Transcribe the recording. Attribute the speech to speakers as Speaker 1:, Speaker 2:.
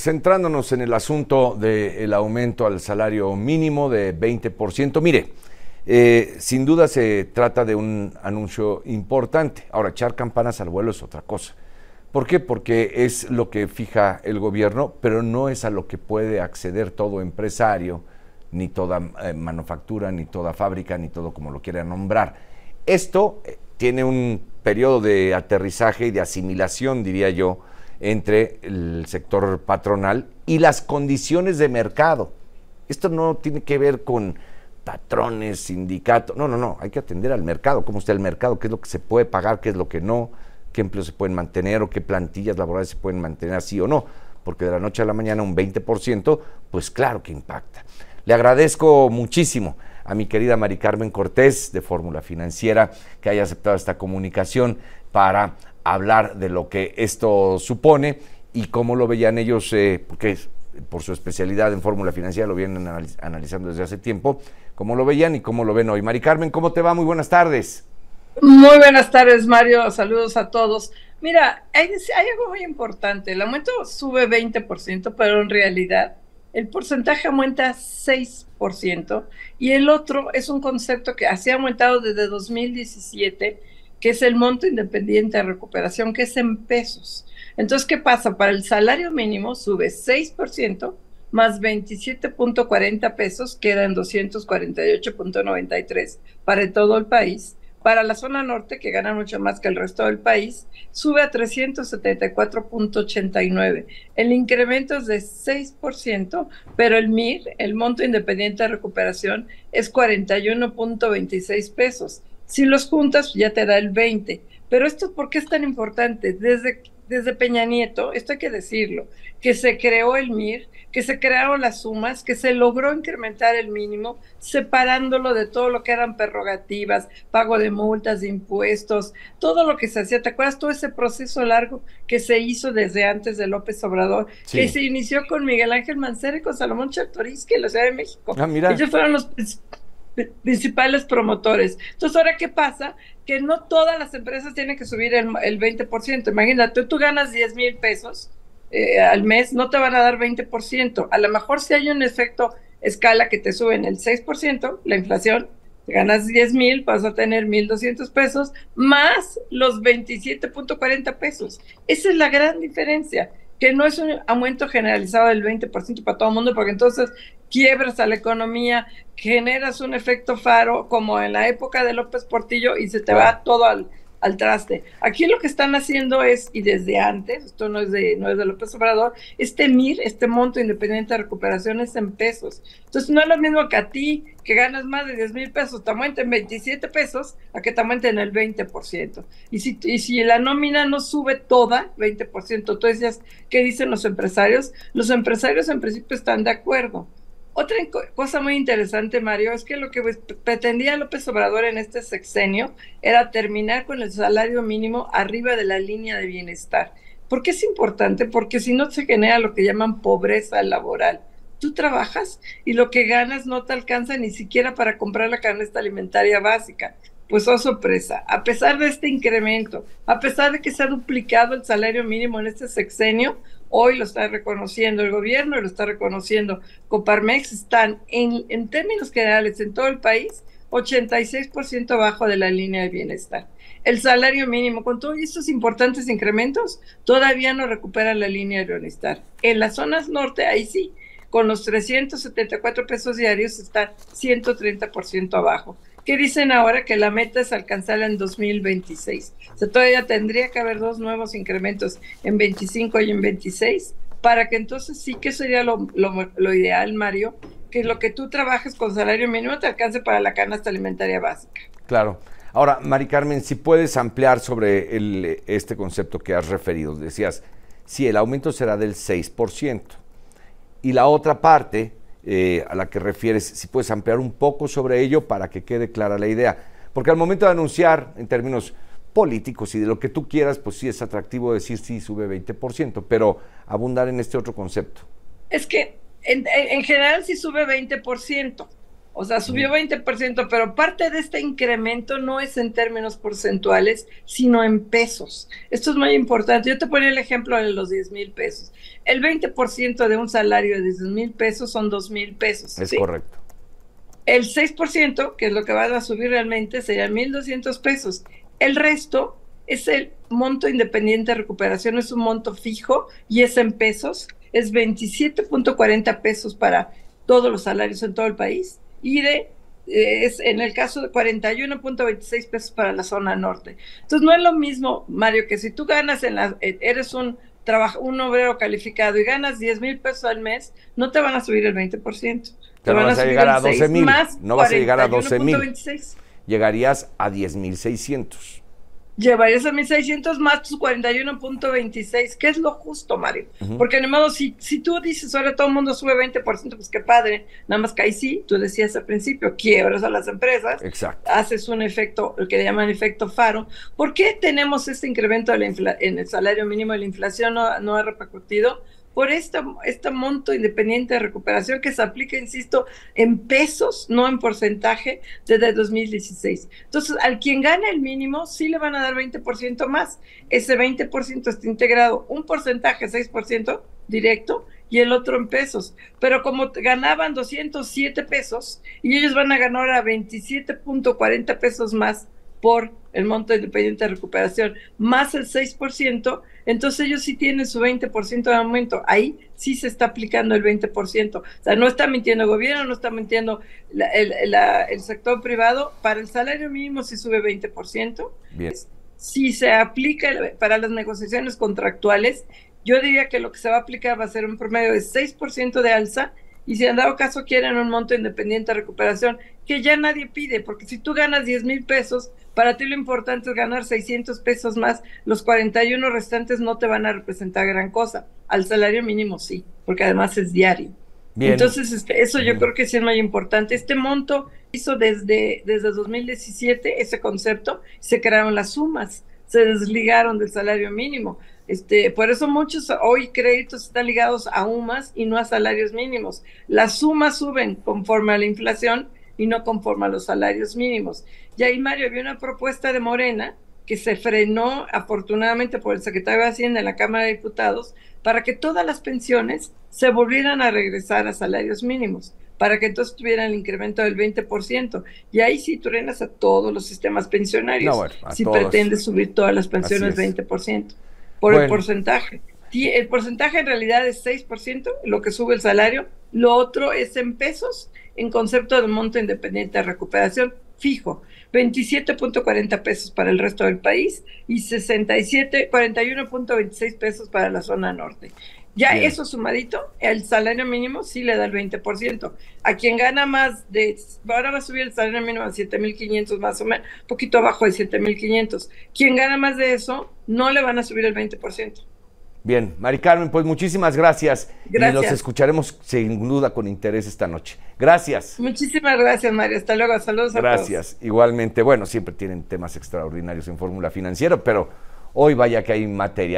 Speaker 1: Centrándonos en el asunto del aumento al salario mínimo de 20%, mire, eh, sin duda se trata de un anuncio importante. Ahora, echar campanas al vuelo es otra cosa. ¿Por qué? Porque es lo que fija el gobierno, pero no es a lo que puede acceder todo empresario, ni toda eh, manufactura, ni toda fábrica, ni todo como lo quiera nombrar. Esto eh, tiene un periodo de aterrizaje y de asimilación, diría yo, entre el sector patronal y las condiciones de mercado. Esto no tiene que ver con patrones, sindicatos, no, no, no, hay que atender al mercado, cómo está el mercado, qué es lo que se puede pagar, qué es lo que no, qué empleos se pueden mantener o qué plantillas laborales se pueden mantener así o no, porque de la noche a la mañana un 20%, pues claro que impacta. Le agradezco muchísimo a mi querida Mari Carmen Cortés de Fórmula Financiera que haya aceptado esta comunicación para hablar de lo que esto supone y cómo lo veían ellos, eh, porque por su especialidad en fórmula financiera lo vienen analizando desde hace tiempo, cómo lo veían y cómo lo ven hoy. Mari Carmen, ¿cómo te va? Muy buenas tardes.
Speaker 2: Muy buenas tardes, Mario. Saludos a todos. Mira, hay, hay algo muy importante. El aumento sube 20%, pero en realidad el porcentaje aumenta 6% y el otro es un concepto que así ha aumentado desde 2017 que es el monto independiente de recuperación, que es en pesos. Entonces, ¿qué pasa? Para el salario mínimo sube 6% más 27.40 pesos, quedan 248.93 para todo el país. Para la zona norte, que gana mucho más que el resto del país, sube a 374.89. El incremento es de 6%, pero el MIR, el monto independiente de recuperación, es 41.26 pesos. Si los juntas, ya te da el 20. Pero esto, ¿por qué es tan importante? Desde, desde Peña Nieto, esto hay que decirlo, que se creó el MIR, que se crearon las sumas, que se logró incrementar el mínimo, separándolo de todo lo que eran prerrogativas, pago de multas, de impuestos, todo lo que se hacía. ¿Te acuerdas todo ese proceso largo que se hizo desde antes de López Obrador? Que se inició con Miguel Ángel Mancera y con Salomón Chertorisky en la Ciudad de México. Ah, mira. Ellos fueron los principales promotores. Entonces, ahora, ¿qué pasa? Que no todas las empresas tienen que subir el, 20%. Imagínate, tú ganas 10 mil pesos eh, al mes, no te van a dar 20%. A lo mejor si hay un efecto escala que te suben el 6%, la inflación, ganas 10 mil, vas a tener 1.200 pesos, más los 27.40 pesos. Esa es la gran diferencia que no es un aumento generalizado del 20% para todo el mundo, porque entonces quiebras a la economía, generas un efecto faro como en la época de López Portillo y se te va todo al, al traste. Aquí lo que están haciendo es, y desde antes, esto no es de, no es de López Obrador, este MIR, este monto independiente de recuperación es en pesos. Entonces no es lo mismo que a ti, que ganas más de 10 mil pesos, te aumenten 27 pesos, a que te aumenten el 20%. Y si, y si la nómina no sube toda, 20%, entonces, ¿qué dicen los empresarios? Los empresarios en principio están de acuerdo otra cosa muy interesante, Mario, es que lo que pretendía López Obrador en este sexenio era terminar con el salario mínimo arriba de la línea de bienestar. ¿Por qué es importante? Porque si no se genera lo que llaman pobreza laboral. Tú trabajas y lo que ganas no te alcanza ni siquiera para comprar la canasta alimentaria básica. Pues oh sorpresa, a pesar de este incremento, a pesar de que se ha duplicado el salario mínimo en este sexenio, hoy lo está reconociendo el gobierno lo está reconociendo Coparmex, están en, términos generales en todo el país 86% abajo de la línea de bienestar. El salario mínimo, con todos estos importantes incrementos, todavía no recupera la línea de bienestar. En las zonas norte, ahí sí, con los 374 pesos diarios está 130% abajo. ¿Qué dicen ahora? Que la meta es alcanzarla en 2026. O sea, todavía tendría que haber dos nuevos incrementos en 25 y en 26 para que entonces sí que sería lo, ideal, Mario, que lo que tú trabajes con salario mínimo te alcance para la canasta alimentaria básica.
Speaker 1: Claro. Ahora, Mari Carmen, si puedes ampliar sobre el, este concepto que has referido. Decías, si el aumento será del 6%. Y la otra parte eh, a la que refieres, si puedes ampliar un poco sobre ello para que quede clara la idea. Porque al momento de anunciar en términos políticos y de lo que tú quieras, pues sí es atractivo decir sí sube 20%, pero abundar en este otro concepto.
Speaker 2: Es que en, general sí sube 20%. O sea, subió 20%, pero parte de este incremento no es en términos porcentuales, sino en pesos. Esto es muy importante. Yo te ponía el ejemplo de los 10 mil pesos. El 20% de un salario de 10 mil pesos son 2 mil pesos.
Speaker 1: Es correcto.
Speaker 2: El 6%, que es lo que van a subir realmente, serían 1.200 pesos. El resto es el monto independiente de recuperación, es un monto fijo y es en pesos. Es 27.40 pesos para todos los salarios en todo el país y de eh, es en el caso de 41.26 pesos para la zona norte. Entonces no es lo mismo, Mario, que si tú ganas en la, eh, eres un trabajo, un obrero calificado y ganas 10 mil pesos al mes, no te van a subir el 20%.
Speaker 1: Te, van, a, llegar a 12 mil. No vas a llegar a 12 mil. Llegarías a 10 mil 600
Speaker 2: llevarías a 1600 más tus 41.26, que es lo justo, Mario. Porque, de modo, si, si tú dices, ahora todo el mundo sube 20%, pues qué padre, nada más que ahí sí, tú decías al principio, quiebras a las empresas,
Speaker 1: Exacto.
Speaker 2: haces un efecto, lo que llaman efecto faro. ¿Por qué tenemos este incremento de la en el salario mínimo de la inflación no, no ha repercutido? Por este, este monto independiente de recuperación que se aplica, insisto, en pesos, no en porcentaje, desde 2016. Entonces, al quien gana el mínimo, sí le van a dar 20% más. Ese 20% está integrado, un porcentaje, 6% directo, y el otro en pesos. Pero como ganaban 207 pesos y ellos van a ganar a 27.40 pesos más por el monto independiente de recuperación, más el 6%, entonces ellos sí tienen su 20% de aumento. Ahí sí se está aplicando el 20%. O sea, no está mintiendo el gobierno, no está mintiendo el, sector privado. Para el salario mínimo sí sube 20%.
Speaker 1: Bien.
Speaker 2: Si se aplica para las negociaciones contractuales, yo diría que lo que se va a aplicar va a ser un promedio de 6% de alza y si en dado caso quieren un monto independiente de recuperación, que ya nadie pide, porque si tú ganas 10 mil pesos, para ti lo importante es ganar 600 pesos más, los 41 restantes no te van a representar gran cosa, al salario mínimo sí, porque además es diario. Entonces, este, eso yo creo que sí es muy importante. Este monto hizo desde, desde 2017 ese concepto, se crearon las sumas, se desligaron del salario mínimo. Este, por eso muchos hoy créditos están ligados a UMAS y no a salarios mínimos. Las sumas suben conforme a la inflación y no conforme a los salarios mínimos. Y ahí, Mario, había una propuesta de Morena que se frenó afortunadamente por el secretario de Hacienda en la Cámara de Diputados para que todas las pensiones se volvieran a regresar a salarios mínimos, para que entonces tuvieran el incremento del 20%. Y ahí sí truenas a todos los sistemas pensionarios, si pretendes subir todas las pensiones 20% por el porcentaje. El porcentaje en realidad es 6%, lo que sube el salario. Lo otro es en pesos, en concepto de monto independiente de recuperación fijo. 27.40 pesos para el resto del país y 67, 41.26 pesos para la zona norte. Ya eso sumadito, el salario mínimo sí le da el 20%. A quien gana más de, ahora va a subir el salario mínimo a 7.500 más o menos, poquito abajo de 7.500. Quien gana más de eso, no le van a subir el 20%.
Speaker 1: Bien, Mari Carmen, pues muchísimas gracias. gracias. Y los escucharemos sin duda con interés esta noche. Gracias.
Speaker 2: Muchísimas gracias, María. Hasta luego. Saludos
Speaker 1: a todos. Gracias. Igualmente, bueno, siempre tienen temas extraordinarios en Fórmula Financiera, pero hoy vaya que hay materia.